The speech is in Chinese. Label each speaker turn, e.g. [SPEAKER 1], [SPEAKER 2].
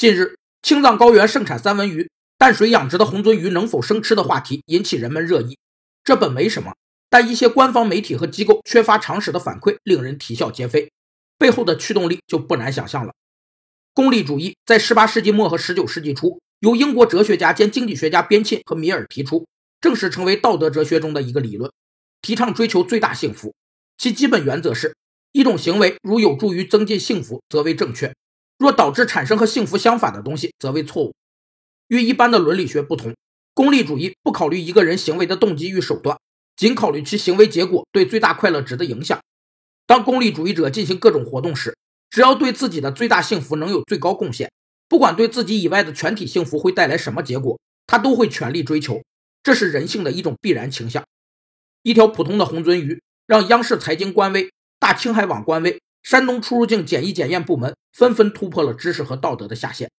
[SPEAKER 1] 近日，青藏高原盛产三文鱼，淡水养殖的红鳟鱼能否生吃的话题引起人们热议。这本没什么，但一些官方媒体和机构缺乏常识的反馈，令人啼笑皆非。背后的驱动力就不难想象了。功利主义在18世纪末和19世纪初，由英国哲学家兼经济学家边沁和米尔提出，正式成为道德哲学中的一个理论，提倡追求最大幸福。其基本原则是：一种行为如有助于增进幸福，则为正确；若导致产生和幸福相反的东西，则为错误。与一般的伦理学不同，功利主义不考虑一个人行为的动机与手段，仅考虑其行为结果对最大快乐值的影响。当功利主义者进行各种活动时，只要对自己的最大幸福能有最高贡献，不管对自己以外的全体幸福会带来什么结果，他都会全力追求。这是人性的一种必然倾向。一条普通的红鳟鱼，让央视财经官微、大青海网官微、山东出入境检疫检验部门纷纷突破了知识和道德的下限。